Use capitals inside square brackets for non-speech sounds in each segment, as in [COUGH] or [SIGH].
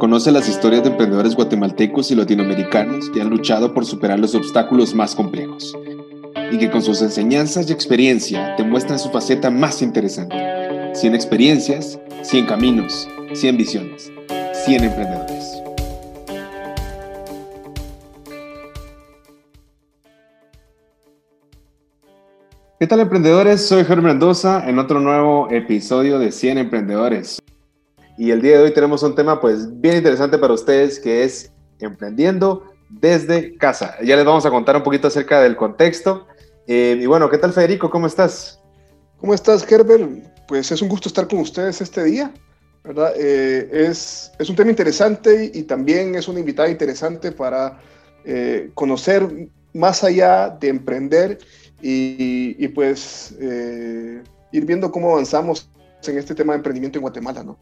Conoce las historias de emprendedores guatemaltecos y latinoamericanos que han luchado por superar los obstáculos más complejos y que con sus enseñanzas y experiencia te muestran su faceta más interesante. 100 experiencias, 100 caminos, 100 visiones, 100 emprendedores. ¿Qué tal emprendedores? Soy Jorge Mendoza en otro nuevo episodio de 100 Emprendedores. Y el día de hoy tenemos un tema pues bien interesante para ustedes que es emprendiendo desde casa. Ya les vamos a contar un poquito acerca del contexto. Eh, y bueno, ¿qué tal Federico? ¿Cómo estás? ¿Cómo estás, Herbert? Pues es un gusto estar con ustedes este día. ¿verdad? Eh, es, es, un tema interesante y también es una invitada interesante para eh, conocer más allá de emprender y, y pues ir viendo cómo avanzamos en este tema de emprendimiento en Guatemala, ¿no?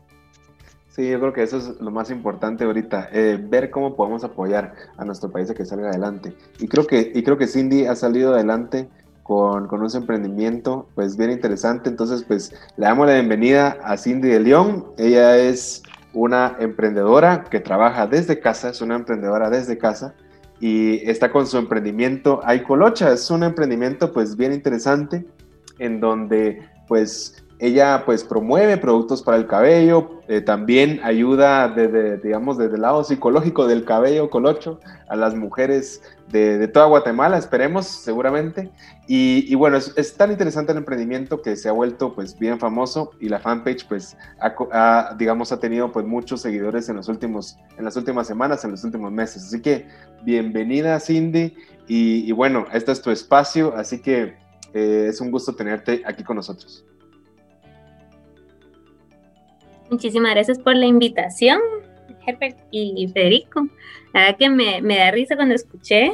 Sí, yo creo que eso es lo más importante ahorita, eh, ver cómo podemos apoyar a nuestro país a que salga adelante. Y creo que, y creo que Cindy ha salido adelante con, con un emprendimiento pues bien interesante. Entonces, pues le damos la bienvenida a Cindy de León. Ella es una emprendedora que trabaja desde casa, es una emprendedora desde casa y está con su emprendimiento Aicolocha. Es un emprendimiento pues bien interesante en donde pues ella pues promueve productos para el cabello, eh, también ayuda desde, digamos, desde el lado psicológico del cabello colocho a las mujeres de, toda Guatemala, esperemos, seguramente. Y, bueno, es, tan interesante el emprendimiento que se ha vuelto pues bien famoso y la fanpage pues ha, digamos, ha tenido pues muchos seguidores en, los últimos, en las últimas semanas, en los últimos meses. Así que bienvenida Cindy y, bueno, este es tu espacio, así que eh, es un gusto tenerte aquí con nosotros. Muchísimas gracias por la invitación, Herbert y Federico. La verdad que me, me da risa cuando escuché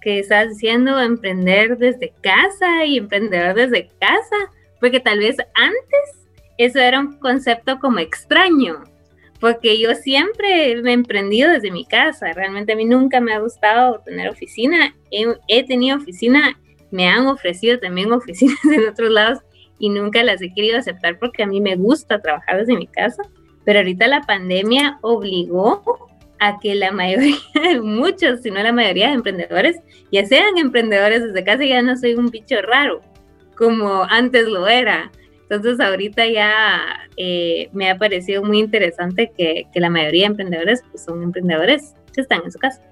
que estás diciendo emprender desde casa y emprendedor desde casa, porque tal vez antes eso era un concepto como extraño, porque yo siempre me he emprendido desde mi casa. Realmente a mí nunca me ha gustado tener oficina. He, he tenido oficina, me han ofrecido también [LAUGHS] oficinas en otros lados y nunca las he querido aceptar porque a mí me gusta trabajar desde mi casa, pero ahorita la pandemia obligó a que la mayoría, muchos, si no la mayoría de emprendedores, ya sean emprendedores desde casa, ya no soy un bicho raro como antes lo era. Entonces ahorita ya eh, me ha parecido muy interesante que, la mayoría de emprendedores pues, son emprendedores que están en su casa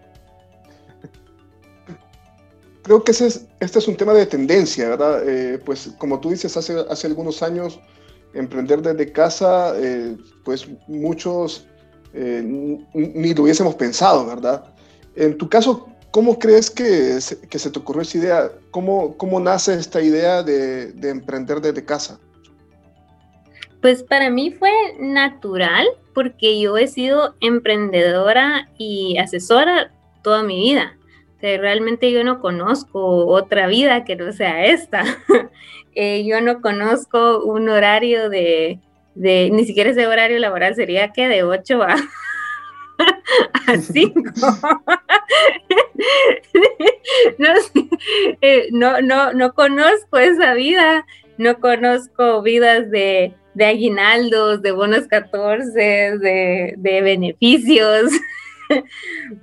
creo que ese es, este es un tema de tendencia, ¿verdad? Eh, pues como tú dices, hace, hace algunos años emprender desde casa, eh, pues muchos eh, ni lo hubiésemos pensado, ¿verdad? En tu caso, ¿cómo crees que se, que se te ocurrió esa idea? ¿Cómo, cómo nace esta idea de, de emprender desde casa? Pues para mí fue natural porque yo he sido emprendedora y asesora toda mi vida realmente yo no conozco otra vida que no sea esta. [LAUGHS] Eh, yo no conozco un horario de, ni siquiera ese horario laboral sería que de 8 a, [LAUGHS] a 5. [LAUGHS] Eh, no, no, no, conozco esa vida, no conozco vidas de, de aguinaldos, de bonos 14, de, de beneficios,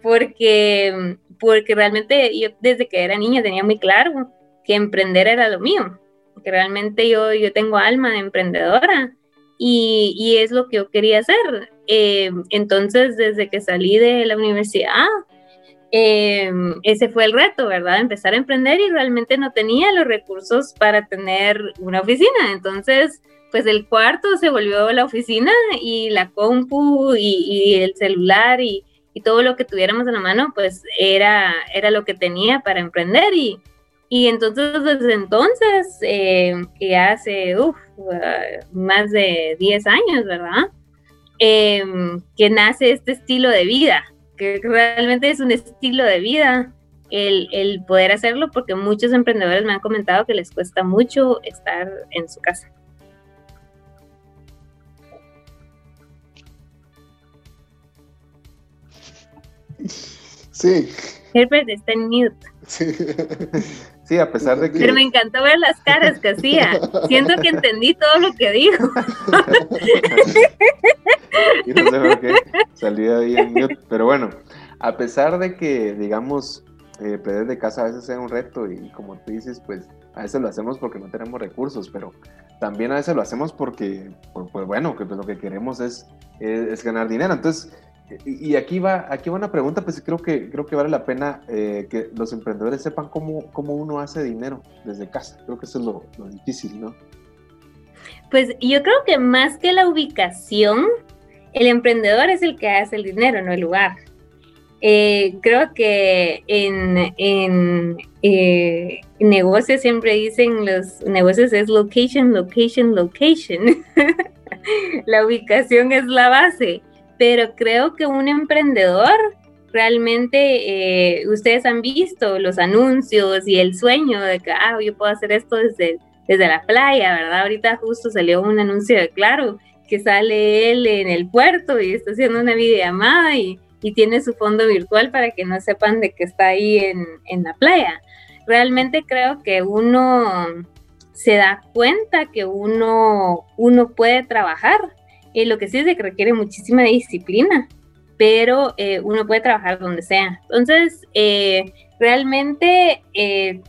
porque porque realmente yo desde que era niña tenía muy claro que emprender era lo mío, que realmente yo, yo tengo alma de emprendedora y, y es lo que yo quería hacer. Eh, entonces, desde que salí de la universidad, eh, ese fue el reto, ¿verdad? Empezar a emprender y realmente no tenía los recursos para tener una oficina. Entonces, pues el cuarto se volvió la oficina y la compu y, y el celular y, y todo lo que tuviéramos en la mano, pues era, era lo que tenía para emprender y, y entonces desde entonces, eh, que hace uh, más de 10 años, ¿verdad? Em, que nace este estilo de vida, que realmente es un estilo de vida el, el poder hacerlo porque muchos emprendedores me han comentado que les cuesta mucho estar en su casa. Sí. Herbert está en mute. Sí. a pesar de que... Pero me encantó ver las caras que hacía. Siento que entendí todo lo que dijo. [LAUGHS] y no sé por qué salió ahí bueno, a pesar de que, digamos, eh, de casa a veces sea un reto y como tú dices, pues a veces lo hacemos porque no tenemos recursos, pero también a veces lo hacemos porque, pues bueno, que pues, lo que queremos es, es, ganar dinero. Entonces, y, aquí va aquí va una pregunta, pues creo que, creo que vale la pena eh, que los emprendedores sepan cómo, cómo uno hace dinero desde casa. Creo que eso es lo, difícil, ¿no? Pues yo creo que más que la ubicación, el emprendedor es el que hace el dinero, no el lugar. Eh, creo que en, en eh, negocios siempre dicen los negocios es location, location, location. [LAUGHS] la ubicación es la base, pero creo que un emprendedor realmente, eh, ustedes han visto los anuncios y el sueño de que, ah, yo puedo hacer esto desde, desde la playa, ¿verdad? Ahorita justo salió un anuncio de Claro que sale él en el puerto y está haciendo una videollamada y y tiene su fondo virtual para que no sepan de que está ahí en, la playa. Realmente creo que uno se da cuenta que uno, uno puede trabajar. Y lo que sí es que requiere muchísima disciplina, pero eh, uno puede trabajar donde sea. Entonces, eh, realmente, eh,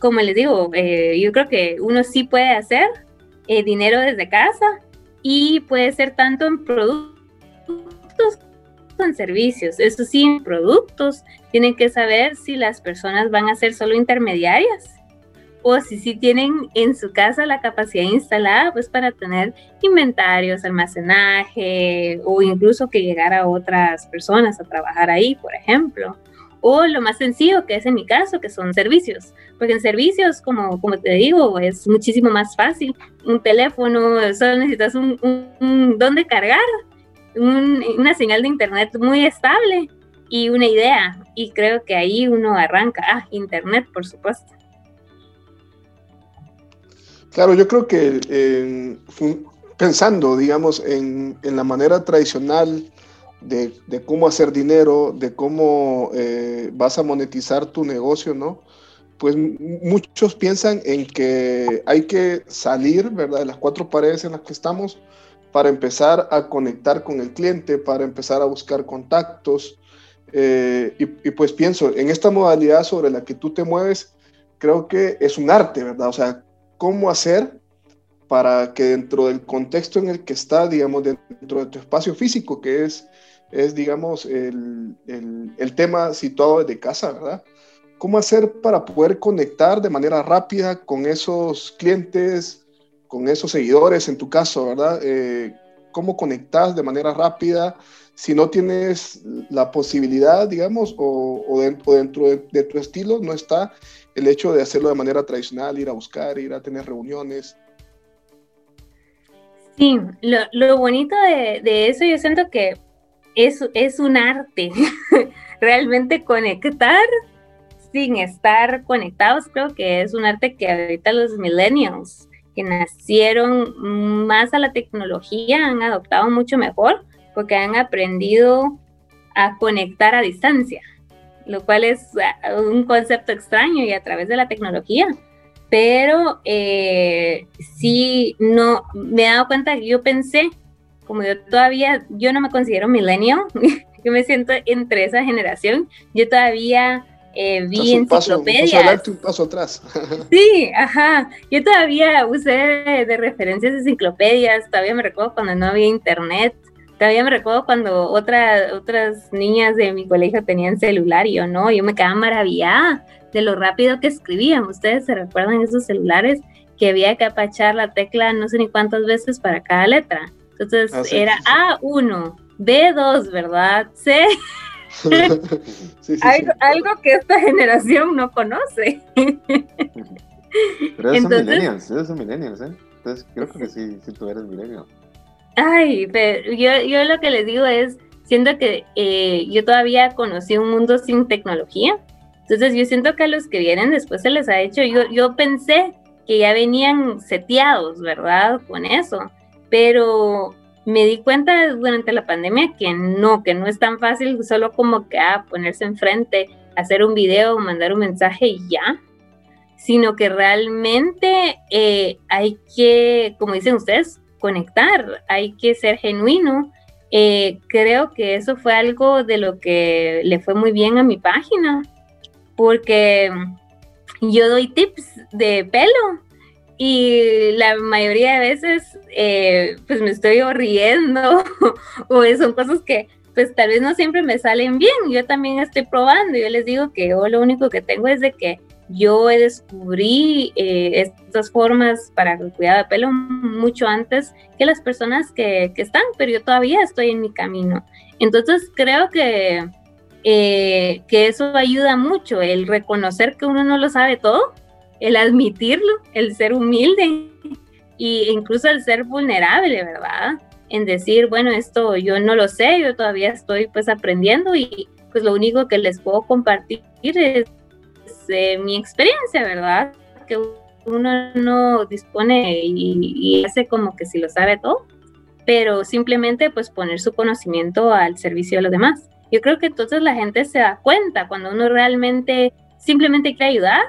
como les digo, yo creo que uno sí puede hacer dinero desde casa y puede ser tanto en productos con servicios. Eso sí, productos tienen que saber si las personas van a ser solo intermediarias o si sí tienen en su casa la capacidad instalada pues para tener inventarios, almacenaje o incluso que llegara otras personas a trabajar ahí, por ejemplo. O lo más sencillo que es en mi caso, que son servicios. Porque en servicios, como, como te digo, es muchísimo más fácil. Un teléfono, solo necesitas un, un, un cargar una señal de internet muy estable y una idea. Y creo que ahí uno arranca. Ah, internet, por supuesto. Claro, yo creo que pensando, digamos, en, la manera tradicional de, cómo hacer dinero, de cómo eh, vas a monetizar tu negocio, ¿no? Pues muchos piensan en que hay que salir, ¿verdad?, de las cuatro paredes en las que estamos para empezar a conectar con el cliente, para empezar a buscar contactos. Eh, y, pues pienso, en esta modalidad sobre la que tú te mueves, creo que es un arte, ¿verdad? O sea, ¿cómo hacer para que dentro del contexto en el que está, digamos, dentro de tu espacio físico, que es, es digamos, el, el, el tema situado desde casa, ¿verdad? ¿Cómo hacer para poder conectar de manera rápida con esos clientes, con esos seguidores, en tu caso, ¿verdad? Eh, ¿Cómo conectas de manera rápida? Si no tienes la posibilidad, digamos, o, dentro, de, tu estilo no está el hecho de hacerlo de manera tradicional, ir a buscar, ir a tener reuniones. Sí, lo, bonito de, eso yo siento que es, es un arte. [LAUGHS] Realmente conectar sin estar conectados, creo que es un arte que ahorita los millennials que nacieron más a la tecnología han adoptado mucho mejor porque han aprendido a conectar a distancia, lo cual es ah, un concepto extraño y a través de la tecnología. Pero eh, sí, no, me he dado cuenta que yo pensé, como yo todavía, yo no me considero millennial, [LAUGHS] yo me siento entre esa generación, yo todavía eh, vi enciclopedias. Un paso, un paso atrás. [LAUGHS] sí, ajá. Yo todavía usé de referencias enciclopedias, todavía me recuerdo cuando no había internet, todavía me recuerdo cuando otra, otras niñas de mi colegio tenían celular y yo no, yo me quedaba maravillada de lo rápido que escribían. ¿Ustedes se recuerdan esos celulares que había que apachar la tecla no sé ni cuántas veces para cada letra? Entonces ah, era A1, B2, ¿verdad? C. [LAUGHS] algo, que esta generación no conoce. Pero esos son millennials, esos son millennials, ¿eh? Entonces creo que sí, sí tú eres millennial. Ay, pero yo, yo lo que les digo es, siento que eh, yo todavía conocí un mundo sin tecnología, entonces yo siento que a los que vienen después se les ha hecho, yo, yo pensé que ya venían seteados, ¿verdad? Con eso, pero me di cuenta durante la pandemia que no, que no es tan fácil solo como que ah, ponerse enfrente, hacer un video, mandar un mensaje y ya, sino que realmente eh, hay que, como dicen ustedes, conectar, hay que ser genuino, eh, creo que eso fue algo de lo que le fue muy bien a mi página, porque yo doy tips de pelo y la mayoría de veces eh, pues me estoy riendo [LAUGHS] o son cosas que pues tal vez no siempre me salen bien, yo también estoy probando, yo les digo que yo lo único que tengo es de que yo descubrí eh, estas formas para el cuidado de pelo mucho antes que las personas que, están, pero yo todavía estoy en mi camino. Entonces creo que, eh, que eso ayuda mucho, el reconocer que uno no lo sabe todo, el admitirlo, el ser humilde e incluso el ser vulnerable, ¿verdad? En decir, bueno, esto yo no lo sé, yo todavía estoy pues aprendiendo y pues lo único que les puedo compartir es mi experiencia, ¿verdad? Que uno no dispone y, hace como que si lo sabe todo, pero simplemente pues poner su conocimiento al servicio de los demás. Yo creo que entonces la gente se da cuenta cuando uno realmente simplemente quiere ayudar,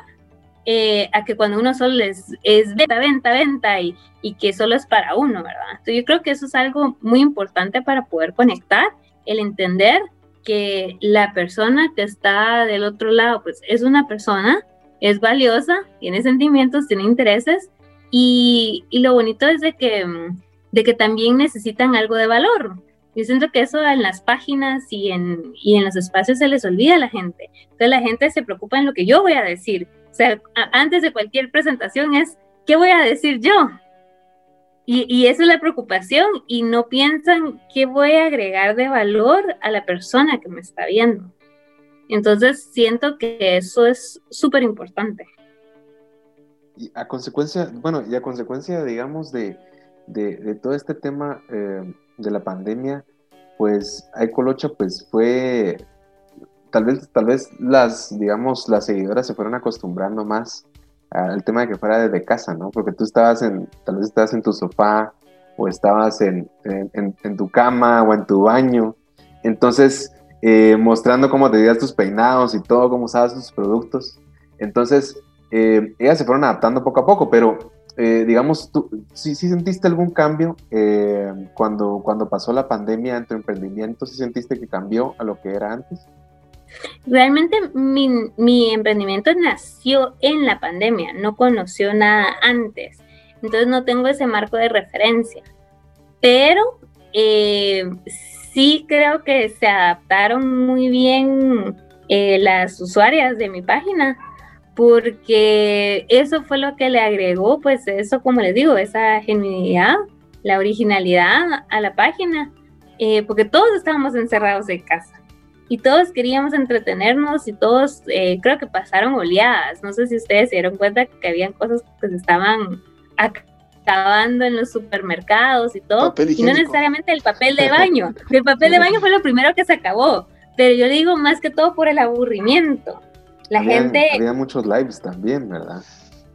eh, a que cuando uno solo es, es venta, venta, venta y, y que solo es para uno, ¿verdad? Entonces yo creo que eso es algo muy importante para poder conectar, el entender que la persona que está del otro lado, pues es una persona, es valiosa, tiene sentimientos, tiene intereses y, y lo bonito es de que, de que también necesitan algo de valor. Yo siento que eso en las páginas y en, y en los espacios se les olvida a la gente. Entonces la gente se preocupa en lo que yo voy a decir. O sea, antes de cualquier presentación es, ¿qué voy a decir yo? Y, y esa es la preocupación y no piensan qué voy a agregar de valor a la persona que me está viendo. Entonces siento que eso es súper importante. Y a consecuencia, bueno, y a consecuencia, digamos, de, de, todo este tema eh, de la pandemia, pues Colocha pues fue, tal vez, tal vez las, digamos, las seguidoras se fueron acostumbrando más al tema de que fuera desde casa, ¿no? Porque tú estabas en, tal vez estabas en tu sofá o estabas en, en, tu cama o en tu baño. Entonces, eh, mostrando cómo te días tus peinados y todo, cómo usabas tus productos. Entonces, eh, ellas se fueron adaptando poco a poco, pero eh, digamos, tú sí, sentiste algún cambio cuando, cuando pasó la pandemia en tu emprendimiento, sí sentiste que cambió a lo que era antes. Realmente mi, emprendimiento nació en la pandemia, no conoció nada antes, entonces no tengo ese marco de referencia, pero eh, sí creo que se adaptaron muy bien eh, las usuarias de mi página porque eso fue lo que le agregó, pues eso, como les digo, esa genuinidad, la originalidad a la página, eh, porque todos estábamos encerrados en casa y todos queríamos entretenernos y todos eh, creo que pasaron oleadas. No sé si ustedes se dieron cuenta que habían cosas que se estaban acabando en los supermercados y todo. Y no necesariamente el papel de [LAUGHS] baño. El papel de baño fue lo primero que se acabó. Pero yo digo más que todo por el aburrimiento. La gente... Había muchos lives también, ¿verdad?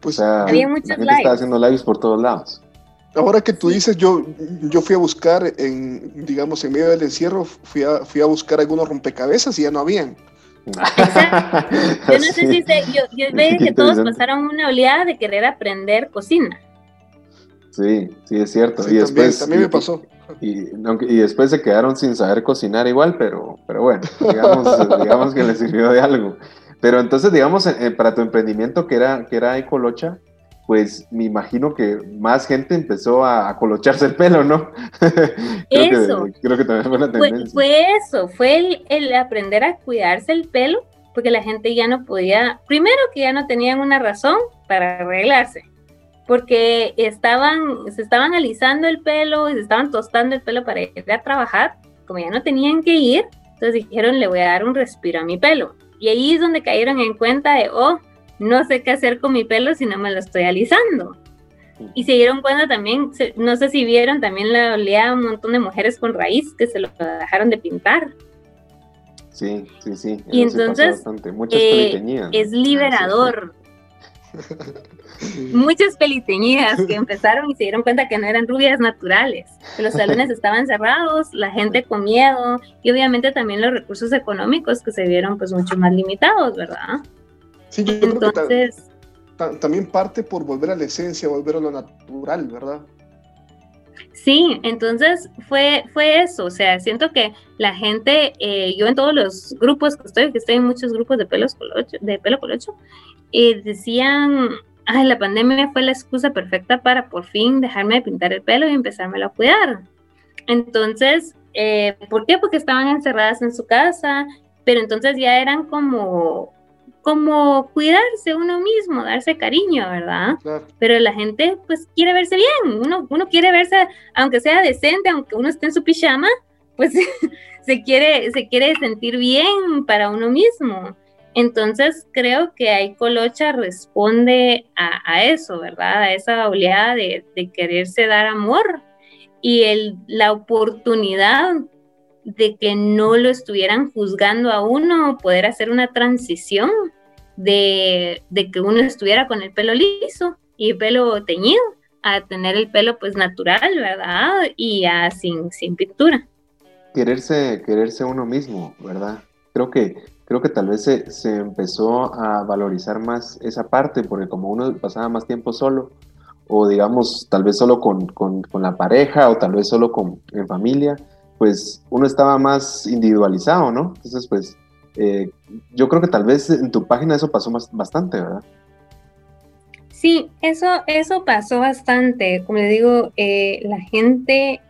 Pues, había muchos la gente estaba haciendo lives por todos lados. Ahora que tú dices, yo, yo fui a buscar, en, digamos, en medio del encierro, fui a, fui a buscar algunos rompecabezas y ya no habían. [LAUGHS] Yo no sé si yo, yo veo que todos pasaron una oleada de querer aprender cocina. Sí, sí, es cierto. y después, también, me pasó. Y, y, después se quedaron sin saber cocinar igual, pero, pero bueno, [LAUGHS] digamos, digamos que les sirvió de algo. Pero entonces, digamos, eh, para tu emprendimiento que era, que era Ecolocha, pues me imagino que más gente empezó a, colocharse el pelo, ¿no? [LAUGHS] creo eso. Que, creo que también fue una tendencia. Fue, eso, fue el, aprender a cuidarse el pelo, porque la gente ya no podía, primero que ya no tenían una razón para arreglarse, porque estaban, se estaban alisando el pelo y se estaban tostando el pelo para ir a trabajar, como ya no tenían que ir, entonces dijeron, le voy a dar un respiro a mi pelo. Y ahí es donde cayeron en cuenta de, oh, no sé qué hacer con mi pelo si no me lo estoy alisando. Y se dieron cuenta también, no sé si vieron, también la olía un montón de mujeres con raíz que se lo dejaron de pintar. Sí, sí, sí. Y entonces eh, es liberador. [LAUGHS] Muchas peliteñidas que empezaron y se dieron cuenta que no eran rubias naturales, que los salones [LAUGHS] estaban cerrados, la gente con miedo y obviamente también los recursos económicos que se vieron pues mucho más limitados, ¿verdad? Sí, yo creo que también parte por volver a la esencia, volver a lo natural, ¿verdad? Sí, entonces fue, fue eso, o sea, siento que la gente, eh, yo en todos los grupos que estoy, que estoy en muchos grupos de, pelos colocho, de pelo colocho, eh, decían, ay, la pandemia fue la excusa perfecta para por fin dejarme de pintar el pelo y empezármelo a cuidar. Entonces, eh, ¿por qué? Porque estaban encerradas en su casa, pero entonces ya eran como como cuidarse uno mismo, darse cariño, ¿verdad? Pero la gente pues quiere verse bien, uno, uno quiere verse, aunque sea decente, aunque uno esté en su pijama, pues [LAUGHS] se quiere, se quiere sentir bien para uno mismo. Entonces creo que ahí Colocha responde a, eso, ¿verdad? A esa oleada de, de quererse dar amor y el, la oportunidad de que no lo estuvieran juzgando a uno, poder hacer una transición de, que uno estuviera con el pelo liso y el pelo teñido a tener el pelo pues natural, ¿verdad? Y a, sin, sin pintura. Quererse, quererse uno mismo, ¿verdad? Creo que, creo que tal vez se, se empezó a valorizar más esa parte, porque como uno pasaba más tiempo solo, o digamos, tal vez solo con, con, con la pareja, o tal vez solo con, en familia, pues uno estaba más individualizado, ¿no? Entonces, pues eh, yo creo que tal vez en tu página eso pasó más, bastante, ¿verdad? Sí, eso, eso pasó bastante. Como le digo, eh, la gente,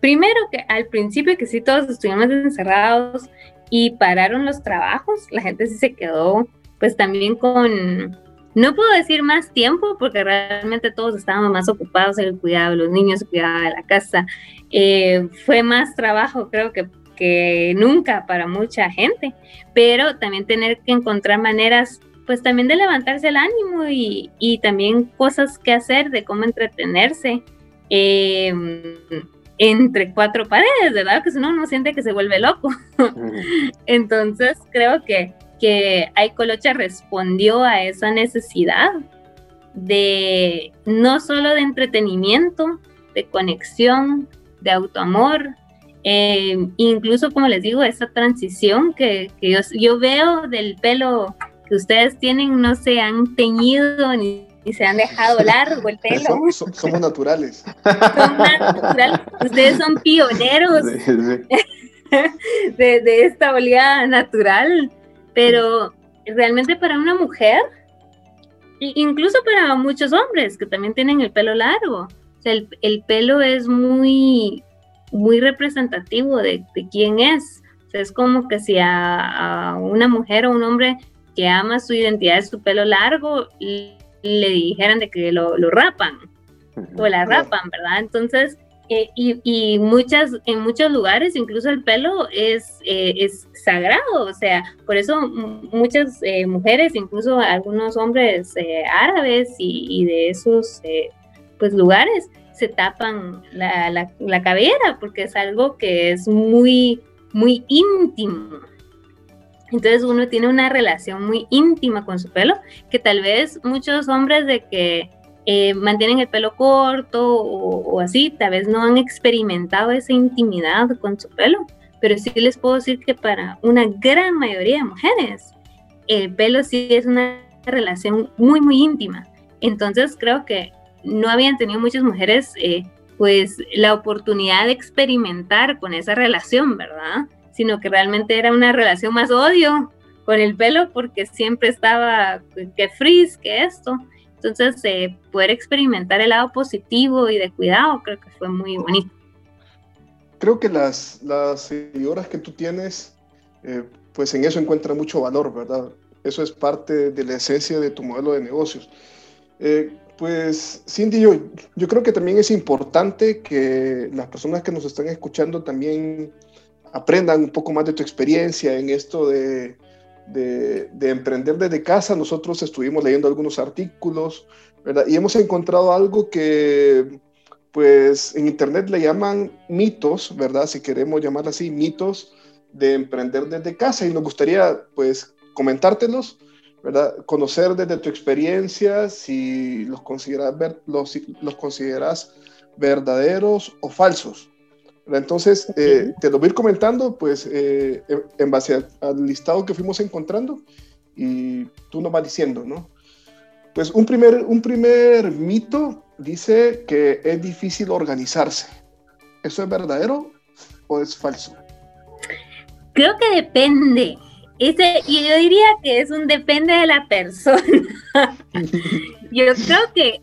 primero que al principio que sí todos estuvimos encerrados y pararon los trabajos, la gente sí se quedó pues también con, no puedo decir más tiempo porque realmente todos estábamos más ocupados en el cuidado de los niños, el cuidado de la casa. Eh, fue más trabajo, creo que, que nunca para mucha gente, pero también tener que encontrar maneras, pues también de levantarse el ánimo y, y también cosas que hacer, de cómo entretenerse. Em, entre cuatro paredes, ¿verdad? Que si no, uno siente que se vuelve loco. [LAUGHS] Entonces, creo que que Colocha respondió a esa necesidad de no solo de entretenimiento, de conexión, de autoamor, eh, incluso como les digo, esa transición que, yo, veo del pelo que ustedes tienen, no se han teñido ni, se han dejado [LAUGHS] largo el pelo. somos naturales. naturales. Ustedes son pioneros [LAUGHS] De, de, esta oleada natural pero realmente para una mujer, incluso para muchos hombres que también tienen el pelo largo, el, pelo es muy, muy representativo de, quién es. es como que si a, una mujer o un hombre que ama su identidad de su pelo largo, le dijeran de que lo, lo rapan o la rapan, ¿verdad? Entonces, eh, y, muchas, en muchos lugares incluso el pelo es, eh, es sagrado, o sea, por eso muchas eh, mujeres, incluso algunos hombres árabes y, de esos pues lugares, se tapan la, la, la, cabellera porque es algo que es muy, muy íntimo. Entonces uno tiene una relación muy íntima con su pelo, que tal vez muchos hombres de que eh, mantienen el pelo corto o, así, tal vez no han experimentado esa intimidad con su pelo, pero sí les puedo decir que para una gran mayoría de mujeres, el pelo sí es una relación muy, muy íntima. Entonces creo que no habían tenido muchas mujeres eh, pues la oportunidad de experimentar con esa relación, ¿verdad? Sino que realmente era una relación más odio con el pelo porque siempre estaba que frizz, que esto. Entonces, eh, poder experimentar el lado positivo y de cuidado creo que fue muy bonito. Creo que las, las seguidoras que tú tienes, eh, pues en eso encuentra mucho valor, ¿verdad? Eso es parte de la esencia de tu modelo de negocios. Eh, pues Cindy, yo, yo creo que también es importante que las personas que nos están escuchando también aprendan un poco más de tu experiencia en esto de, de, emprender desde casa, nosotros estuvimos leyendo algunos artículos. Y hemos encontrado algo que, pues, en Internet le llaman mitos, ¿verdad? Si queremos llamar así, mitos de emprender desde casa. Y nos gustaría, pues, comentártelos, ¿verdad? Conocer desde tu experiencia si los consideras, los, los consideras verdaderos o falsos. Entonces, eh, te lo voy a ir comentando, pues, eh, en base al, listado que fuimos encontrando y tú nos vas diciendo, ¿no? Pues un primer, un primer mito dice que es difícil organizarse. ¿Eso es verdadero o es falso? Creo que depende. Ese, y yo diría que es un depende de la persona. [LAUGHS] yo creo que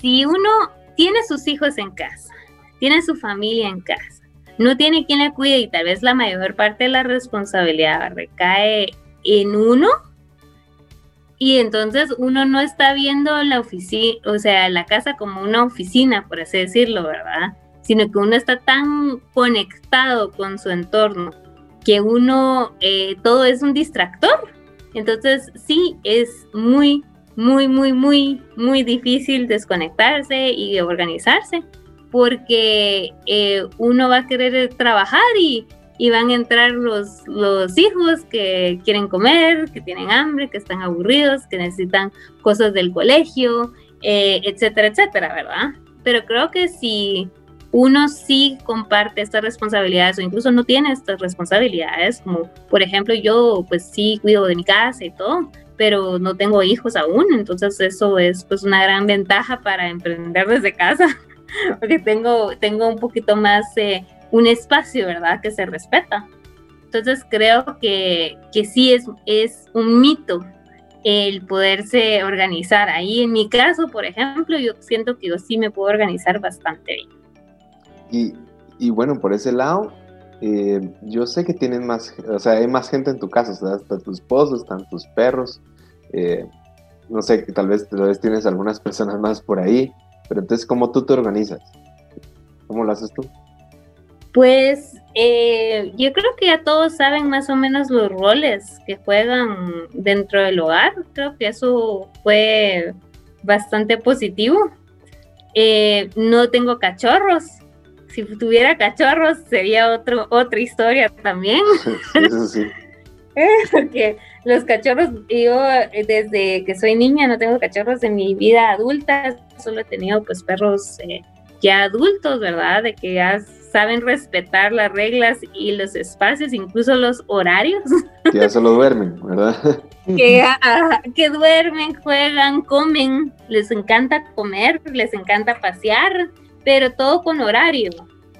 si uno tiene sus hijos en casa, tiene su familia en casa, no tiene quien le cuide y tal vez la mayor parte de la responsabilidad recae en uno, y entonces uno no está viendo la oficina, o sea, la casa como una oficina, por así decirlo, ¿verdad? Sino que uno está tan conectado con su entorno que uno, eh, todo es un distractor. Entonces sí, es muy, muy, muy, muy, muy difícil desconectarse y organizarse porque eh, uno va a querer trabajar y, y, van a entrar los, los hijos que quieren comer, que tienen hambre, que están aburridos, que necesitan cosas del colegio, eh, etcétera, etcétera, ¿verdad? Pero creo que si uno sí comparte estas responsabilidades o incluso no tiene estas responsabilidades, como por ejemplo yo pues sí cuido de mi casa y todo, pero no tengo hijos aún, entonces eso es pues una gran ventaja para emprender desde casa, [LAUGHS] porque tengo, tengo un poquito más eh, un espacio, ¿verdad? Que se respeta. Entonces creo que, que sí es, es un mito el poderse organizar. Ahí en mi caso, por ejemplo, yo siento que yo sí me puedo organizar bastante bien. Y, bueno, por ese lado, eh, yo sé que tienen más, o sea, hay más gente en tu casa, o sea, están tus esposos, están tus perros, eh, no sé, tal vez, tal vez tienes algunas [LAUGHS] personas más por ahí, pero entonces, ¿cómo tú te organizas? ¿Cómo lo haces tú? Pues eh, yo creo que ya todos saben más o menos los roles que juegan dentro del hogar. Creo que eso fue bastante positivo. no tengo cachorros, si tuviera cachorros sería otro, otra historia también. Eso sí. [LAUGHS] Porque los cachorros, yo desde que soy niña no tengo cachorros en mi vida adulta, solo he tenido pues perros eh, ya adultos, ¿verdad? De que ya saben respetar las reglas y los espacios, incluso los horarios. [LAUGHS] Que ya solo duermen, ¿verdad? [LAUGHS] Que, que duermen, juegan, comen, les encanta comer, les encanta pasear pero todo con horario.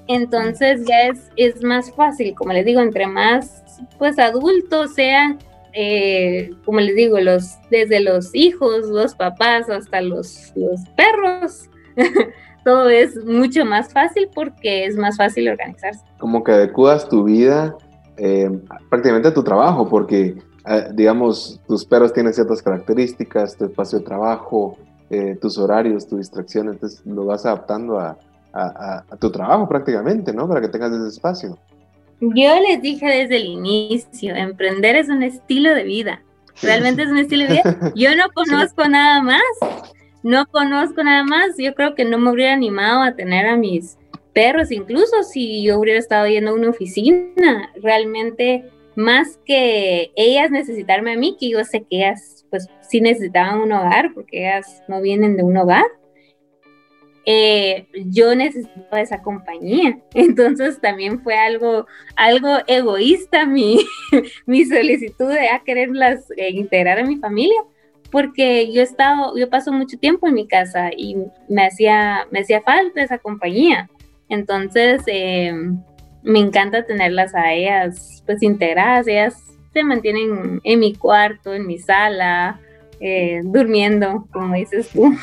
Entonces ya es, es más fácil, como les digo, entre más pues adultos sean, eh, como les digo, los, desde los hijos, los papás hasta los, los perros, [LAUGHS] todo es mucho más fácil porque es más fácil organizarse. Como que adecuas tu vida eh, prácticamente a tu trabajo, porque eh, digamos, tus perros tienen ciertas características, tu espacio de trabajo, eh, tus horarios, tu distracción, entonces lo vas adaptando a, tu trabajo prácticamente, ¿no? Para que tengas ese espacio. Yo les dije desde el inicio, emprender es un estilo de vida. Realmente es un estilo de vida. [LAUGHS] Yo no conozco nada más. No conozco nada más. Yo creo que no me hubiera animado a tener a mis perros, incluso si yo hubiera estado yendo a una oficina. Realmente, más que ellas necesitarme a mí, que yo sé que ellas pues sí necesitaban un hogar porque ellas no vienen de un hogar. Eh, yo necesitaba esa compañía. [LAUGHS] Entonces también fue algo, algo egoísta mi, [LAUGHS] mi solicitud de a quererlas eh, integrar a mi familia, porque yo he estado, yo paso mucho tiempo en mi casa y me hacía, me hacía falta esa compañía. Entonces eh, me encanta tenerlas a ellas pues integradas, ellas se mantienen en mi cuarto, en mi sala, eh, durmiendo, como dices tú.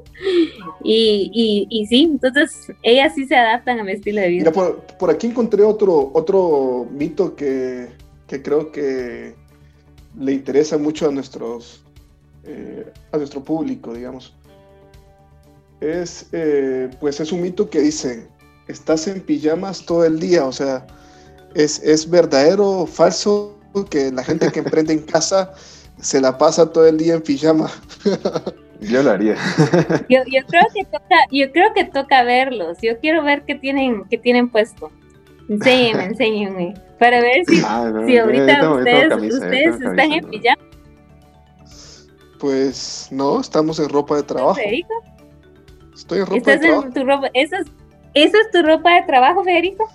[LAUGHS] y, y, sí, entonces ellas sí se adaptan a mi estilo de vida. por, aquí encontré otro, otro mito que, que, creo que le interesa mucho a nuestros eh, a nuestro público, digamos. Es eh, pues es un mito que dice estás en pijamas todo el día, o sea, es, es verdadero, falso, que la gente que emprende en casa se la pasa todo el día en pijama. [LAUGHS] Yo lo haría. Yo, creo que toca, yo creo que toca verlos. Yo quiero ver qué tienen, qué tienen puesto. Enséñenme, [LAUGHS] enséñenme. Para ver si, ah, si ahorita ustedes, están en pijama. Pues no, estamos en ropa de trabajo. Estoy en ropa de trabajo. En tu ropa, esas ¿Eso es tu ropa de trabajo, Federico? [LAUGHS]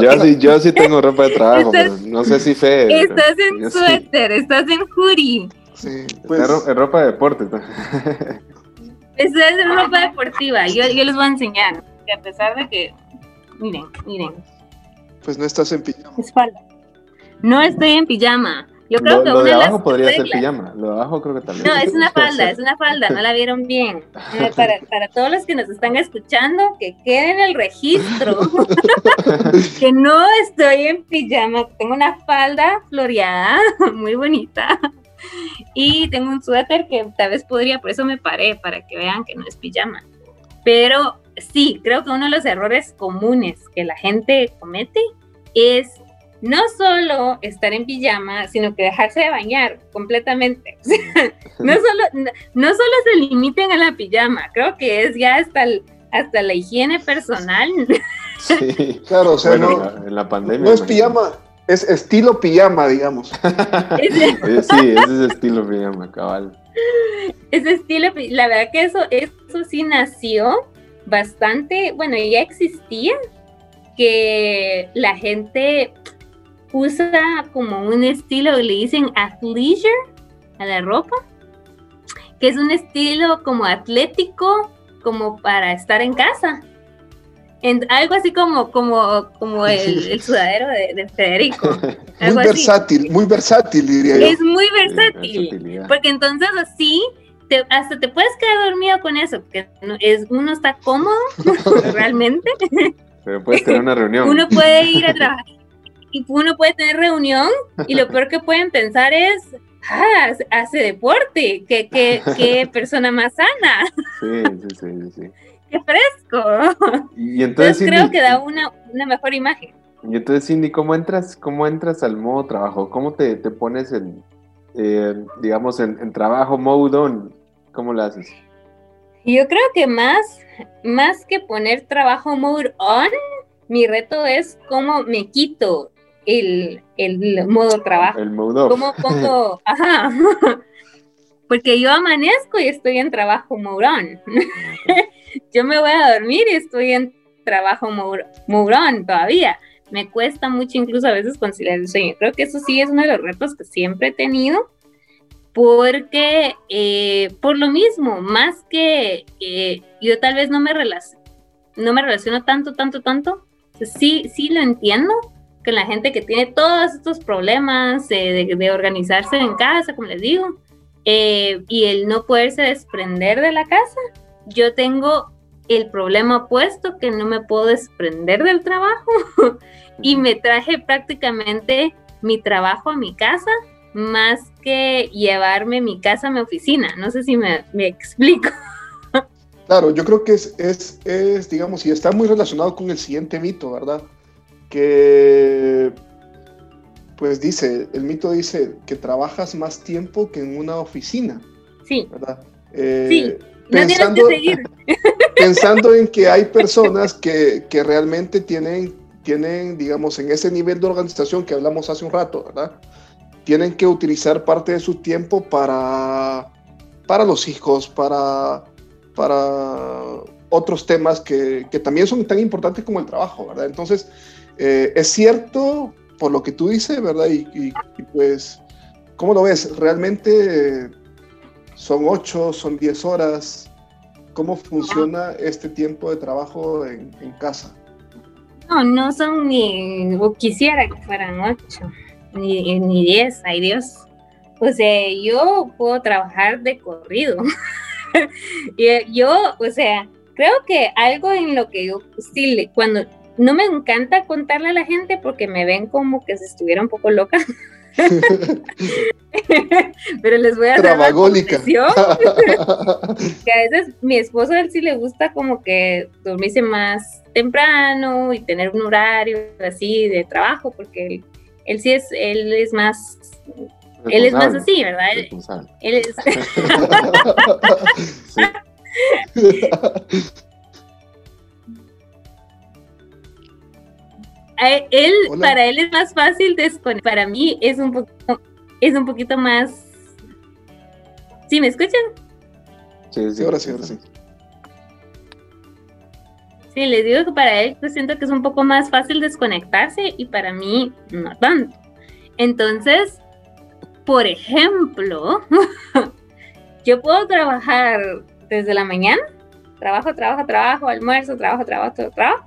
yo, sí, yo sí tengo ropa de trabajo, pero no sé si Fe. Estás en suéter, estás en hoodie. Sí, pues... Es ropa de deporte. Estás en ropa deportiva. Yo, yo les voy a enseñar. Que a pesar de que. Miren, miren. Pues no estás en pijama. Espalda. No estoy en pijama. Yo creo lo, que lo una de abajo las podría reglas- ser pijama. Lo de abajo creo que también. No, es una [LAUGHS] falda, es una falda, no la [LAUGHS] vieron bien. Eh, Para, para todos los que nos están escuchando, que quede en el registro [LAUGHS] que no estoy en pijama, tengo una falda floreada, muy bonita, y tengo un suéter que tal vez podría, por eso me paré, para que vean que no es pijama. Pero sí, creo que uno de los errores comunes que la gente comete es no solo estar en pijama, sino que dejarse de bañar completamente. [LAUGHS] O sea, no, [LAUGHS] solo, no, no solo se limiten a la pijama, creo que es ya hasta, el- hasta la higiene personal. Sí. Claro, o sea, Bueno, no, en la- en la pandemia. no es pijama, es estilo pijama, digamos. [LAUGHS] Eh, Sí, ese es estilo pijama, cabal. ese estilo, la verdad que eso, eso sí nació bastante, bueno, ya existía, que la gente usa como un estilo, le dicen athleisure a la ropa, que es un estilo como atlético, como para estar en casa. En- algo así como, como, como [LAUGHS] el, el sudadero de, de Federico. [LAUGHS] Muy Algo así. versátil, muy versátil, diría yo. Es muy versátil. Porque entonces así, te- hasta te puedes quedar dormido con eso, porque no- es, uno está cómodo [LAUGHS] realmente, Pero puedes tener una reunión. uno puede ir a trabajar y uno puede tener reunión y lo peor que pueden pensar es, ah, hace- deporte, qué, qué, qué [LAUGHS] persona más sana, Sí, sí, sí, sí, qué fresco. Y entonces, Entonces creo que da una, una mejor imagen. y entonces, Cindy, ¿cómo entras, cómo entras al modo trabajo? ¿Cómo te, te pones en, eh, digamos, en, en trabajo mode on? ¿Cómo lo haces? Yo creo que más, más que poner trabajo mode on, mi reto es cómo me quito el, el modo trabajo. El mode off. ¿Cómo pongo? [LAUGHS] Ajá. [LAUGHS] Porque yo amanezco y estoy en trabajo mourón. [LAUGHS] Yo me voy a dormir y estoy en trabajo mour- mourón todavía. Me cuesta mucho incluso a veces conciliar el sueño. Creo que eso sí es uno de los retos que siempre he tenido. Porque eh, por lo mismo, más que eh, yo tal vez no me, no me relaciono tanto, tanto, tanto. Sí, sí lo entiendo, que la gente que tiene todos estos problemas eh, de, de organizarse en casa, como les digo, eh, y el no poderse desprender de la casa, yo tengo el problema opuesto que no me puedo desprender del trabajo [LAUGHS] y me traje prácticamente mi trabajo a mi casa más que llevarme mi casa a mi oficina. No sé si me, me explico. [LAUGHS] Claro, yo creo que es, es, es, digamos, y está muy relacionado con el siguiente mito, ¿verdad? Que, pues dice, el mito dice que trabajas más tiempo que en una oficina, Sí, ¿verdad? Eh, Sí, no tienes pensando, que seguir. [LAUGHS] pensando en que hay personas que, que realmente tienen, tienen, digamos, en ese nivel de organización que hablamos hace un rato, ¿verdad? Tienen que utilizar parte de su tiempo para, para los hijos, para, para otros temas que, que también son tan importantes como el trabajo, ¿verdad? Entonces, eh, es cierto por lo que tú dices, ¿verdad? Y, y- y, pues, ¿cómo lo ves? ¿Realmente son ocho, son diez horas? ¿Cómo funciona este tiempo de trabajo en, en casa? No, no son ni, o quisiera que fueran ocho, ni, ni diez, ay Dios. O sea, yo puedo trabajar de corrido. [LAUGHS] y eh, yo, o sea, creo que algo en lo que yo, sí, cuando no me encanta contarle a la gente porque me ven como que si estuviera un poco loca. [LAUGHS] Pero les voy a hacer una [LAUGHS] que a veces mi esposo a él sí le gusta como que dormirse más temprano y tener un horario así de trabajo porque él, él sí es él es más él es más así verdad él, él es [LAUGHS] Sí. Él Hola. para él es más fácil desconectar para mí es un poquito es un poquito más ¿Sí me escuchan? Sí, Sí, ahora sí, ahora sí. Sí, les digo que para él pues siento que es un poco más fácil desconectarse y para mí no tanto. Entonces, por ejemplo, [LAUGHS] yo puedo trabajar desde la mañana, trabajo, trabajo, trabajo, almuerzo, trabajo, trabajo, trabajo.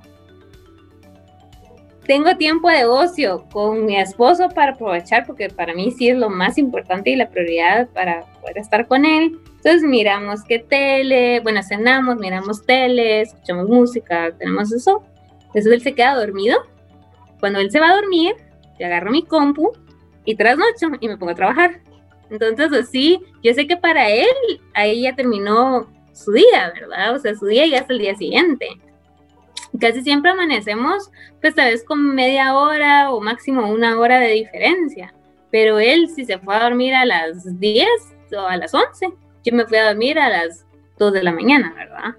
Tengo tiempo de ocio con mi esposo para aprovechar, porque para mí sí es lo más importante y la prioridad para poder estar con él. Entonces miramos qué tele, bueno, cenamos, miramos tele, escuchamos música, tenemos eso. Entonces él se queda dormido. Cuando él se va a dormir, yo agarro mi compu y trasnocho y me pongo a trabajar. Entonces así, yo sé que para él ahí ya terminó su día, ¿verdad? O sea, su día ya es el día siguiente. Casi siempre amanecemos, pues tal vez con media hora o máximo una hora de diferencia. Pero él, si se fue a dormir a las 10 o a las 11, yo me fui a dormir a las 2 de la mañana, ¿verdad?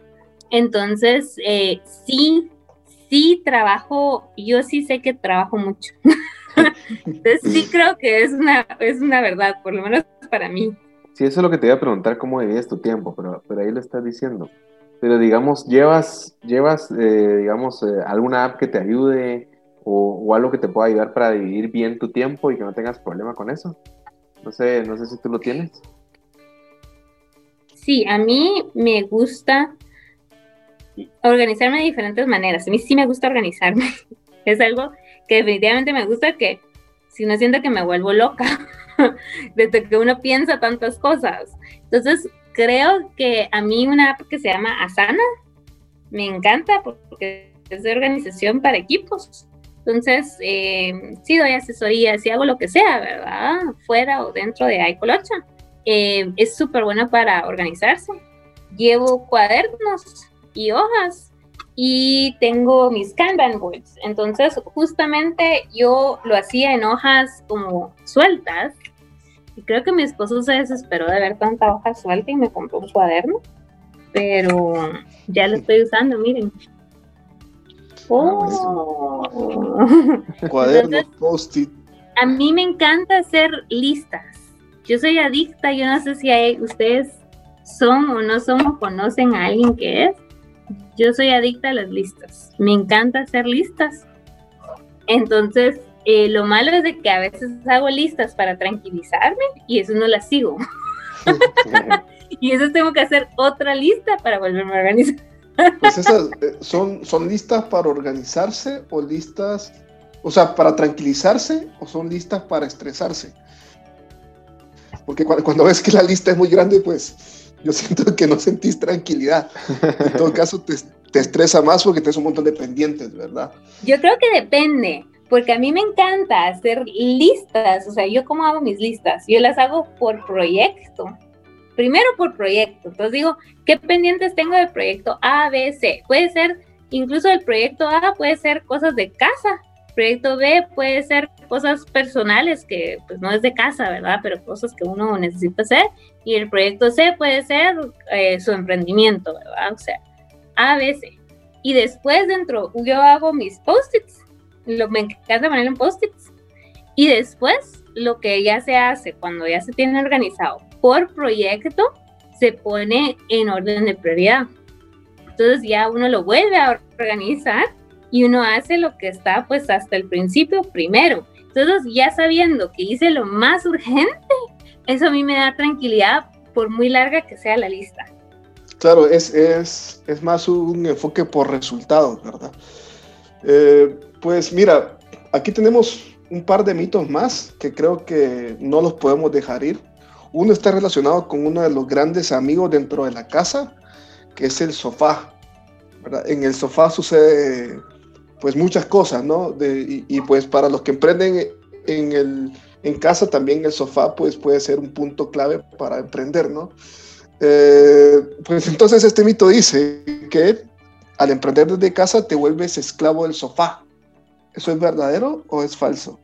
Entonces, eh, sí, sí trabajo, yo sí sé que trabajo mucho. [LAUGHS] Entonces, sí creo que es una, es una verdad, por lo menos para mí. Sí, eso es lo que te iba a preguntar, cómo divides tu tiempo, pero, pero ahí lo estás diciendo. Pero digamos, llevas, llevas eh, digamos, eh, alguna app que te ayude o, algo que te pueda ayudar para dividir bien tu tiempo y que no tengas problema con eso. No sé, no sé si tú lo tienes. Sí, a mí me gusta organizarme de diferentes maneras. A mí sí me gusta organizarme. [LAUGHS] Es algo que definitivamente me gusta que si no siento que me vuelvo loca [LAUGHS] desde que uno piensa tantas cosas. Entonces, creo que a mí una app que se llama Asana me encanta porque es de organización para equipos. Entonces, eh, sí doy asesoría, sí hago lo que sea, ¿verdad? Fuera o dentro de iColocha. Eh, es súper bueno para organizarse. Llevo cuadernos y hojas y tengo mis Kanban boards. Entonces, justamente yo lo hacía en hojas como sueltas creo que mi esposo se desesperó de ver tanta hoja suelta y me compró un cuaderno. Pero ya lo estoy usando, miren. Ah, oh. Cuaderno, post-it. A mí me encanta hacer listas. Yo soy adicta, yo no sé si hay, ustedes son o no son o conocen a alguien que es. Yo soy adicta a las listas. Me encanta hacer listas. Entonces, eh, lo malo es de que a veces hago listas para tranquilizarme y eso no las sigo. [LAUGHS] y eso tengo que hacer otra lista para volverme a organizar. pues esas eh, son, son listas para organizarse o listas, o sea, para tranquilizarse o son listas para estresarse. Porque cuando, ves que la lista es muy grande, pues yo siento que no sentís tranquilidad. En todo [LAUGHS] caso, te, te estresa más porque tienes un montón de pendientes, ¿verdad? Yo creo que depende porque a mí me encanta hacer listas, o sea, yo cómo hago mis listas, yo las hago por proyecto, primero por proyecto, entonces digo, ¿qué pendientes tengo del proyecto A, B, C? Puede ser, incluso el proyecto A puede ser cosas de casa, proyecto B puede ser cosas personales que pues no es de casa, ¿verdad? Pero cosas que uno necesita hacer, y el proyecto C puede ser eh, su emprendimiento, ¿verdad? O sea, A, B, C. Y después dentro yo hago mis post-its lo, me encanta poner en post-its. Y después, lo que ya se hace cuando ya se tiene organizado por proyecto, se pone en orden de prioridad. Entonces ya uno lo vuelve a organizar y uno hace lo que está pues hasta el principio primero. Entonces ya sabiendo que hice lo más urgente, eso a mí me da tranquilidad por muy larga que sea la lista. Claro, es, es, es más un enfoque por resultados, ¿verdad? Eh, pues mira, aquí tenemos un par de mitos más que creo que no los podemos dejar ir. Uno está relacionado con uno de los grandes amigos dentro de la casa, que es el sofá. En el sofá sucede pues muchas cosas, ¿no? y, pues para los que emprenden en, el, en casa también el sofá pues puede ser un punto clave para emprender, ¿no? Eh, pues entonces este mito dice que al emprender desde casa te vuelves esclavo del sofá. ¿Eso es verdadero o es falso?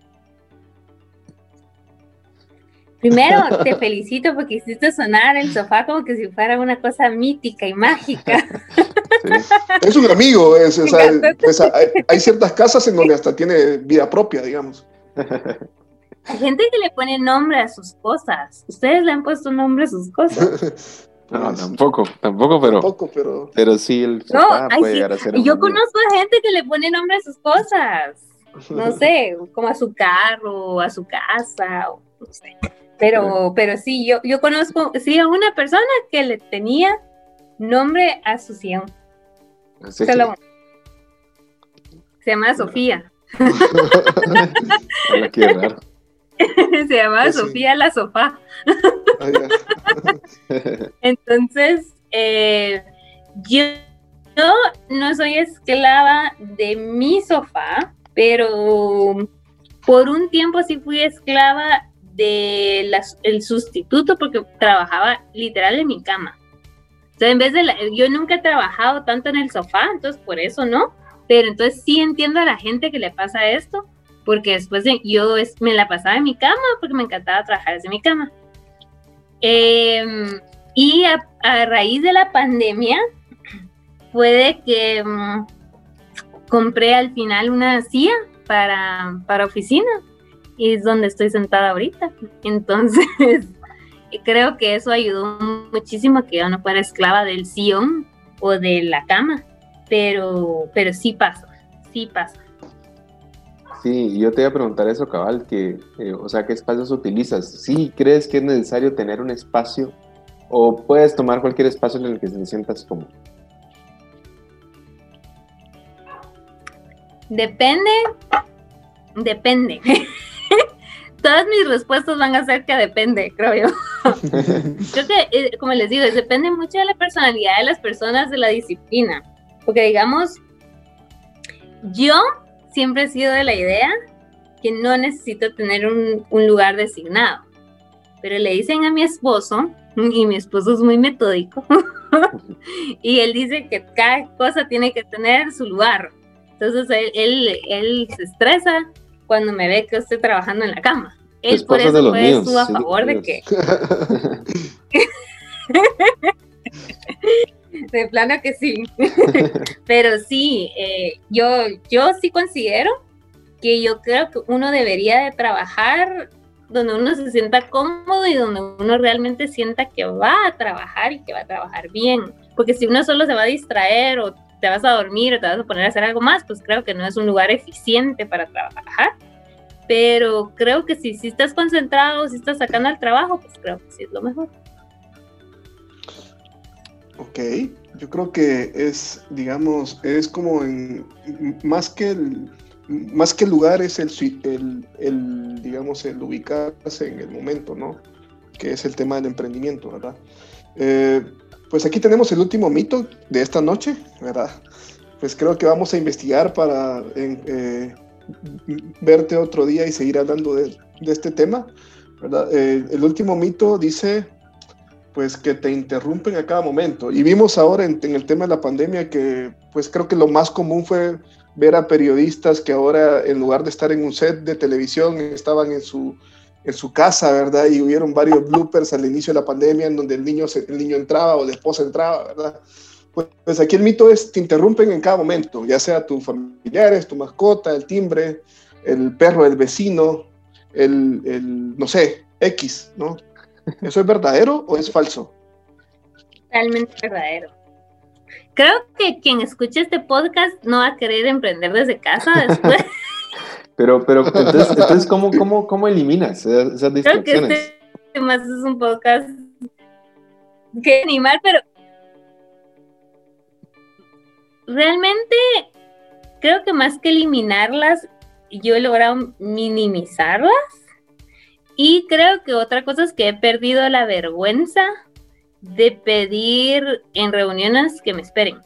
Primero, [LAUGHS] te felicito porque hiciste sonar el sofá como que si fuera una cosa mítica y mágica. Es un amigo, es, pues, hay, ciertas casas en donde hasta tiene vida propia, digamos. Hay gente que le pone nombre a sus cosas. ¿Ustedes le han puesto nombre a sus cosas? [LAUGHS] No, pues, tampoco, tampoco, pero, tampoco, pero, pero sí el sofá puede llegar a ser. Yo conozco a gente que le pone nombre a sus cosas. No [LAUGHS] sé, como a su carro, a su casa, no sé. Pero, pero sí, yo, yo conozco, sí, a una persona que le tenía nombre a su sillón. Se, llama Sofía. [LAUGHS] qué raro. [LAUGHS] Se llama pues Sofía la sofá. [LAUGHS] Entonces, eh, yo, no soy esclava de mi sofá, pero por un tiempo sí fui esclava del el sustituto porque trabajaba literal en mi cama. O en vez de yo nunca he trabajado tanto en el sofá, entonces por eso no. Pero entonces sí entiendo a la gente que le pasa esto, porque después de, yo me la pasaba en mi cama porque me encantaba trabajar desde mi cama. Em, y a, raíz de la pandemia, puede que mm, compré al final una silla para, para oficina y es donde estoy sentada ahorita. Entonces, [LAUGHS] creo que eso ayudó muchísimo a que yo no fuera esclava del sillón o de la cama, pero, pero sí pasa, sí pasa. Sí, yo te iba a preguntar eso, cabal, que, eh, o sea, ¿qué espacios utilizas? ¿Sí crees que es necesario tener un espacio o puedes tomar cualquier espacio en el que te sientas cómodo? Depende, depende. [LAUGHS] Todas mis respuestas van a ser que depende, creo yo. [LAUGHS] creo que, eh, como les digo, depende mucho de la personalidad de las personas, de la disciplina. Porque digamos, yo siempre he sido de la idea que no necesito tener un, lugar designado. Pero le dicen a mi esposo, y mi esposo es muy metódico, [LAUGHS] y él dice que cada cosa tiene que tener su lugar. Entonces él, él, se estresa cuando me ve que estoy trabajando en la cama. Él por eso fue a favor de que... [LAUGHS] [LAUGHS] de plano que sí. [LAUGHS] Pero sí, eh, yo, yo sí considero que yo creo que uno debería de trabajar donde uno se sienta cómodo y donde uno realmente sienta que va a trabajar y que va a trabajar bien. Porque si uno solo se va a distraer o te vas a dormir o te vas a poner a hacer algo más, pues creo que no es un lugar eficiente para trabajar. Pero creo que si, si estás concentrado, si estás sacando el trabajo, pues creo que sí es lo mejor. Ok, yo creo que es, digamos, es como en, más que el, más que el lugar es el, el, digamos, el ubicarse en el momento, ¿no? Que es el tema del emprendimiento, ¿verdad? Eh, pues aquí tenemos el último mito de esta noche, ¿verdad? Pues creo que vamos a investigar para eh, verte otro día y seguir hablando de, este tema, ¿verdad? Eh, el último mito dice pues que te interrumpen a cada momento. Y vimos ahora en, el tema de la pandemia que pues creo que lo más común fue ver a periodistas que ahora en lugar de estar en un set de televisión estaban en su, en su casa, ¿verdad? Y hubieron varios bloopers al inicio de la pandemia en donde el niño, el niño entraba o la esposa entraba, ¿verdad? Pues, pues aquí el mito es, te interrumpen en cada momento, ya sea tus familiares, tu mascota, el timbre, el perro del vecino, el, el no sé, X, ¿no? ¿Eso es verdadero o es falso? Realmente verdadero. Creo que quien escuche este podcast no va a querer emprender desde casa después. [LAUGHS] pero, pero, entonces, entonces ¿cómo, cómo, cómo eliminas esas distracciones? Creo que este más es un podcast que animar, pero realmente creo que más que eliminarlas, yo he logrado minimizarlas y creo que otra cosa es que he perdido la vergüenza de pedir en reuniones que me esperen.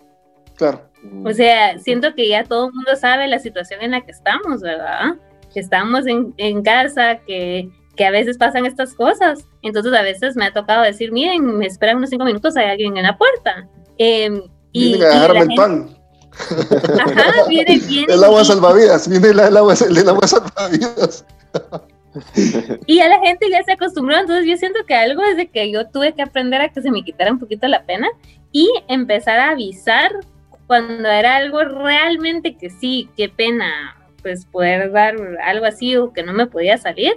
Claro. O sea, siento que ya todo el mundo sabe la situación en la que estamos, ¿verdad? Que estamos en, en casa, que, que, a veces pasan estas cosas. Entonces a veces me ha tocado decir, miren, me esperan unos cinco minutos, hay alguien en la puerta. Eh, y, a dejarme el pan. Ajá, viene, viene. [LAUGHS] El agua salvavidas, viene el, agua, el agua salvavidas. [LAUGHS] y a la gente ya se acostumbró, entonces yo siento que algo es de que yo tuve que aprender a que se me quitara un poquito la pena y empezar a avisar cuando era algo realmente que sí, qué pena, pues poder dar algo así o que no me podía salir,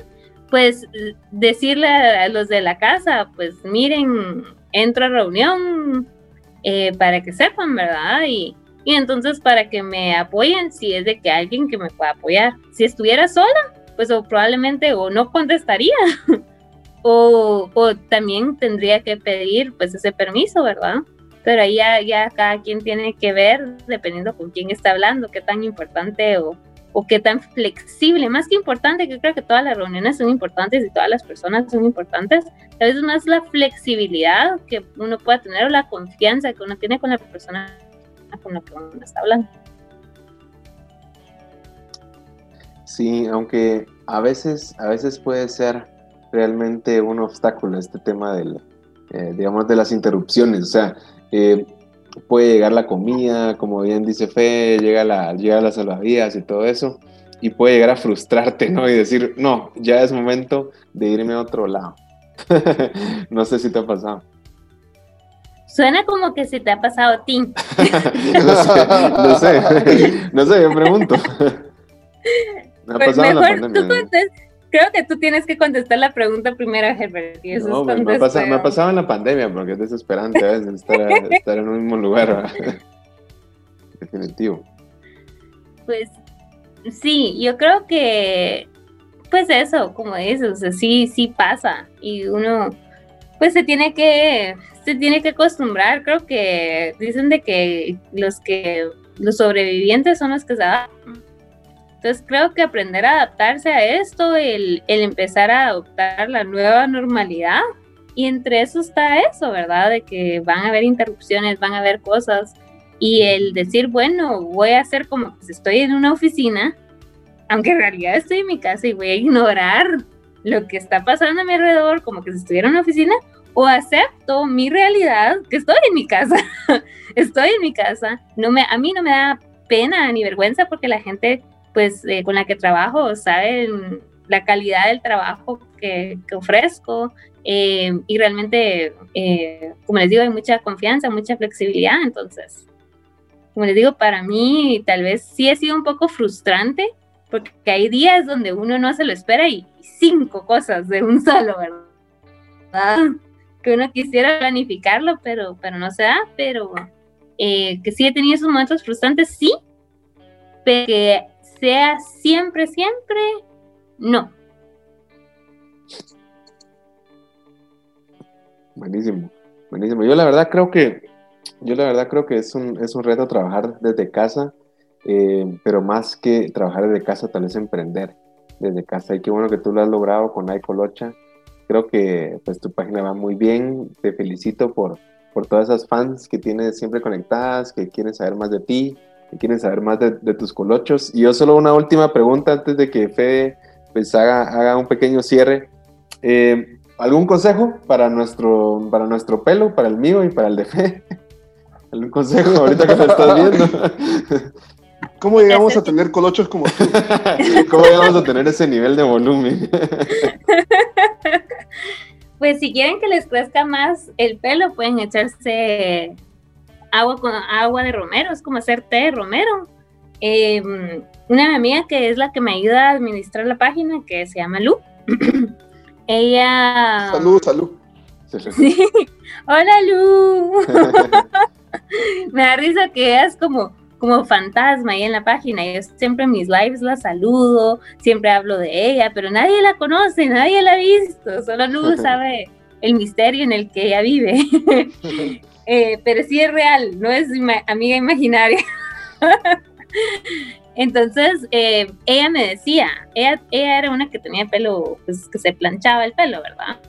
pues decirle a los de la casa, pues miren, entro a reunión eh, para que sepan, ¿verdad? Y, y entonces para que me apoyen si es de que alguien que me pueda apoyar. Si estuviera sola, pues o probablemente o no contestaría [LAUGHS] o, o, también tendría que pedir pues ese permiso, ¿verdad? Pero ahí ya, ya cada quien tiene que ver, dependiendo con quién está hablando, qué tan importante o, o qué tan flexible, más que importante, que creo que todas las reuniones son importantes y todas las personas son importantes, a veces más la flexibilidad que uno pueda tener o la confianza que uno tiene con la persona con la que uno está hablando. Sí, aunque a veces, a veces puede ser realmente un obstáculo este tema del, eh, digamos, de las interrupciones. O sea, eh, puede llegar la comida, como bien dice Fe, llega la, llega las salvavidas y todo eso, y puede llegar a frustrarte, ¿no? Y decir, no, ya es momento de irme a otro lado. [LAUGHS] no sé si te ha pasado. Suena como que se te ha pasado a ti. [LAUGHS] no sé, no sé, no sé, yo pregunto. [LAUGHS] Me ha pues pasado mejor la pandemia, tú Creo que tú tienes que contestar la pregunta primero, Herbert. Y eso no, me, me, ha pasado, me, ha pasado, en la pandemia porque es desesperante a veces [LAUGHS] estar, estar en un mismo lugar. [LAUGHS] Definitivo. Pues sí, yo creo que, pues eso, como dices, o sea, sí, sí pasa. Y uno, pues se tiene que, se tiene que acostumbrar. Creo que dicen de que los que, los sobrevivientes son los que se adaptan entonces creo que aprender a adaptarse a esto, el, empezar a adoptar la nueva normalidad, y entre eso está eso, ¿verdad? De que van a haber interrupciones, van a haber cosas, y el decir, bueno, voy a hacer como que estoy en una oficina, aunque en realidad estoy en mi casa y voy a ignorar lo que está pasando a mi alrededor como que si estuviera en una oficina, o acepto mi realidad, que estoy en mi casa, [LAUGHS] estoy en mi casa, no me, a mí no me da pena ni vergüenza porque la gente pues eh, con la que trabajo saben la calidad del trabajo que, ofrezco eh, y realmente, eh, como les digo, hay mucha confianza, mucha flexibilidad, entonces, como les digo, para mí tal vez sí ha sido un poco frustrante porque hay días donde uno no se lo espera y cinco cosas de un [LAUGHS] solo, ¿verdad? Que uno quisiera planificarlo, pero, pero no se da, pero que sí he tenido esos momentos frustrantes, sí, pero que sea siempre, siempre, no. Buenísimo, buenísimo. Yo la verdad creo que, yo la verdad creo que es un, es un reto trabajar desde casa, eh, pero más que trabajar desde casa, tal vez emprender desde casa. Y qué bueno que tú lo has logrado con Locha. Creo que pues tu página va muy bien. Te felicito por, por todas esas fans que tienes siempre conectadas, que quieren saber más de ti, quieren saber más de, tus colochos. Y yo solo una última pregunta antes de que Fede pues, haga, un pequeño cierre. Eh, ¿Algún consejo para nuestro, para nuestro pelo, para el mío y para el de Fede? [LAUGHS] ¿Algún consejo ahorita que te estás viendo? [LAUGHS] ¿Cómo llegamos a tener colochos como tú? [LAUGHS] ¿Cómo llegamos a tener ese nivel de volumen? Pues si quieren que les crezca más el pelo, pueden echarse agua con agua de romero, es como hacer té de romero. Em, una amiga que es la que me ayuda a administrar la página, que se llama Lu. [CLEARS THROAT] Ella. Salud, salud. [LAUGHS] Hola Lu. [LAUGHS] me da risa que es como, como fantasma ahí en la página. Yo siempre en mis lives la saludo, siempre hablo de ella, pero nadie la conoce, nadie la ha visto. Solo Lu [LAUGHS] sabe el misterio en el que ella vive. Eh, pero sí es real, no es amiga imaginaria. [LAUGHS] Entonces, eh, ella me decía, ella, era una que tenía pelo, pues que se planchaba el pelo, ¿verdad?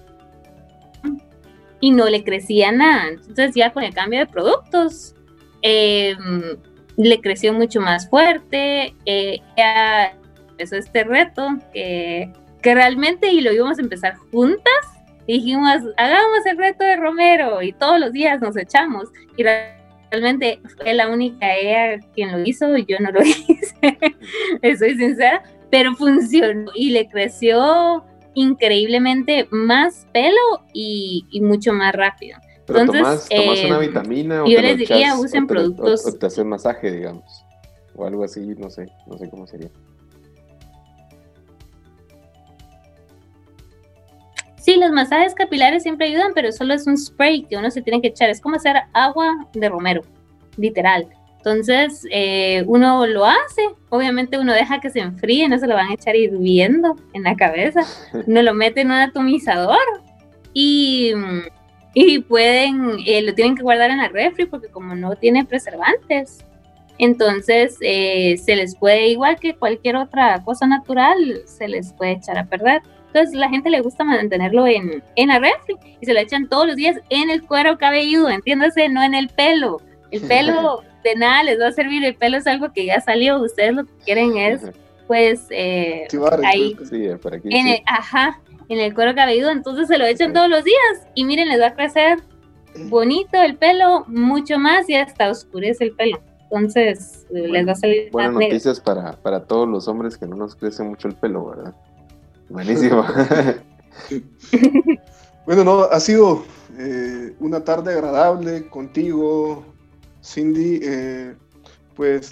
Y no le crecía nada. Entonces, ya con el cambio de productos, em, le creció mucho más fuerte. Eh, ella empezó este reto que, que realmente, y lo íbamos a empezar juntas, dijimos, hagamos el reto de Romero y todos los días nos echamos. Y realmente fue la única ella quien lo hizo, yo no lo [LAUGHS] hice, soy sincera, pero funcionó y le creció increíblemente más pelo y, mucho más rápido. Entonces, tomas, una eh, vitamina o yo les diría, usen productos. O, te hacen masaje, digamos, o algo así, no sé, no sé cómo sería. Sí, los masajes capilares siempre ayudan, pero solo es un spray que uno se tiene que echar. Es como hacer agua de romero, literal. Entonces, eh, uno lo hace, obviamente uno deja que se enfríe, no se lo van a echar hirviendo en la cabeza, [LAUGHS] uno lo mete en un atomizador y, y pueden, eh, lo tienen que guardar en la refri porque como no tiene preservantes, entonces eh, se les puede, igual que cualquier otra cosa natural, se les puede echar a perder. Entonces la gente le gusta mantenerlo en, en la refri y se lo echan todos los días en el cuero cabelludo, entiéndase, no en el pelo. El pelo [LAUGHS] de nada les va a servir, el pelo es algo que ya salió, ustedes lo que quieren es pues eh, ahí, en el, ajá, en el cuero cabelludo, entonces se lo echan todos los días y miren, les va a crecer [CLEARS THROAT] bonito el pelo, mucho más y hasta oscurece el pelo. Entonces les va a salir Buenas noticias para, para todos los hombres que no nos crece mucho el pelo, ¿verdad? Buenísimo. [LAUGHS] bueno, no, ha sido eh, una tarde agradable contigo, Cindy, eh, pues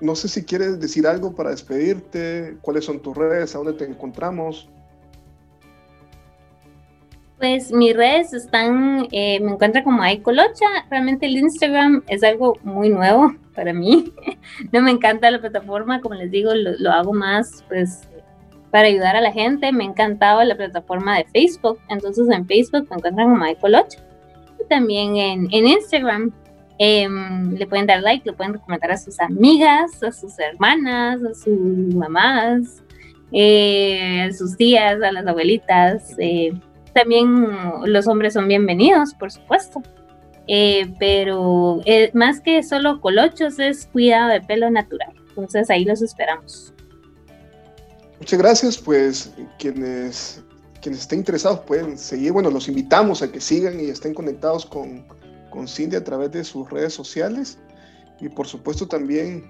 no sé si quieres decir algo para despedirte, cuáles son tus redes, a dónde te encontramos. Pues mis redes están, eh, me encuentro como Colocha. Realmente el Instagram es algo muy nuevo para mí. [LAUGHS] no me encanta la plataforma, como les digo, lo, hago más pues para ayudar a la gente. Me encantaba la plataforma de Facebook. Entonces en Facebook me encuentran como Colocha. Y también en, en Instagram Em, le pueden dar like, lo pueden recomendar a sus amigas, a sus hermanas, a sus mamás, eh, a sus tías, a las abuelitas. Eh, también los hombres son bienvenidos, por supuesto. Eh, pero más que solo colochos es cuidado de pelo natural. Entonces ahí los esperamos. Muchas gracias, pues quienes, quienes estén interesados pueden seguir, bueno, los invitamos a que sigan y estén conectados con, con Cindy a través de sus redes sociales y por supuesto también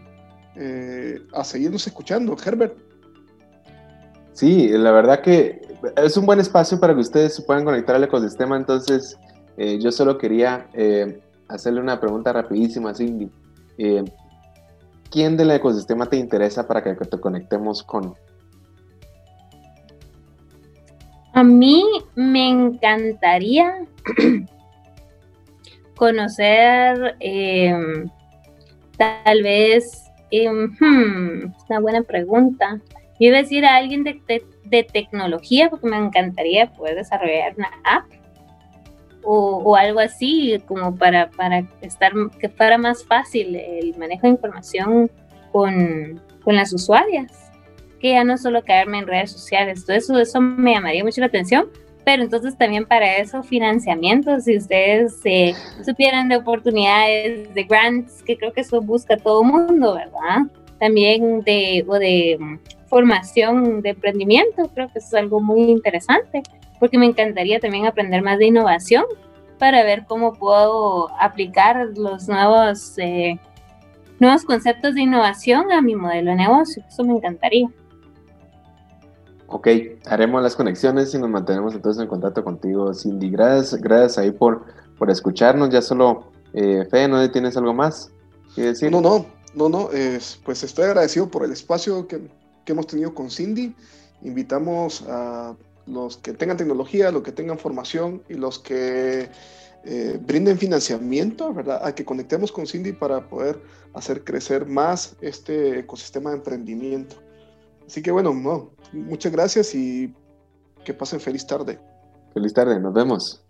eh, a seguirnos escuchando. Herbert. Sí, la verdad que es un buen espacio para que ustedes se puedan conectar al ecosistema, entonces eh, yo solo quería eh, hacerle una pregunta rapidísima a Cindy. ¿Quién del ecosistema te interesa para que te conectemos con? A mí me encantaría [CLEARS THROAT] conocer em, tal vez, em, hmm, una buena pregunta. Yo iba a decir a alguien de, tecnología porque me encantaría poder desarrollar una app o, algo así como para, para estar, que fuera más fácil el manejo de información con, con las usuarias, que ya no solo caerme en redes sociales. Todo eso, eso me llamaría mucho la atención pero entonces también para eso financiamiento, si ustedes eh, supieran de oportunidades, de grants, que creo que eso busca todo el mundo, ¿verdad? También de, o de mm, formación de emprendimiento, creo que eso es algo muy interesante, porque me encantaría también aprender más de innovación para ver cómo puedo aplicar los nuevos, eh, nuevos conceptos de innovación a mi modelo de negocio, eso me encantaría. Ok, haremos las conexiones y nos mantenemos entonces en contacto contigo, Cindy. Gracias, gracias ahí por, por escucharnos. Ya solo, eh, Fe, ¿no tienes algo más que decir? No, no, no, no. pues estoy agradecido por el espacio que, hemos tenido con Cindy. Invitamos a los que tengan tecnología, los que tengan formación y los que eh, brinden financiamiento, ¿verdad? A que conectemos con Cindy para poder hacer crecer más este ecosistema de emprendimiento. Así que bueno, no, muchas gracias y que pasen feliz tarde. Feliz tarde, nos vemos.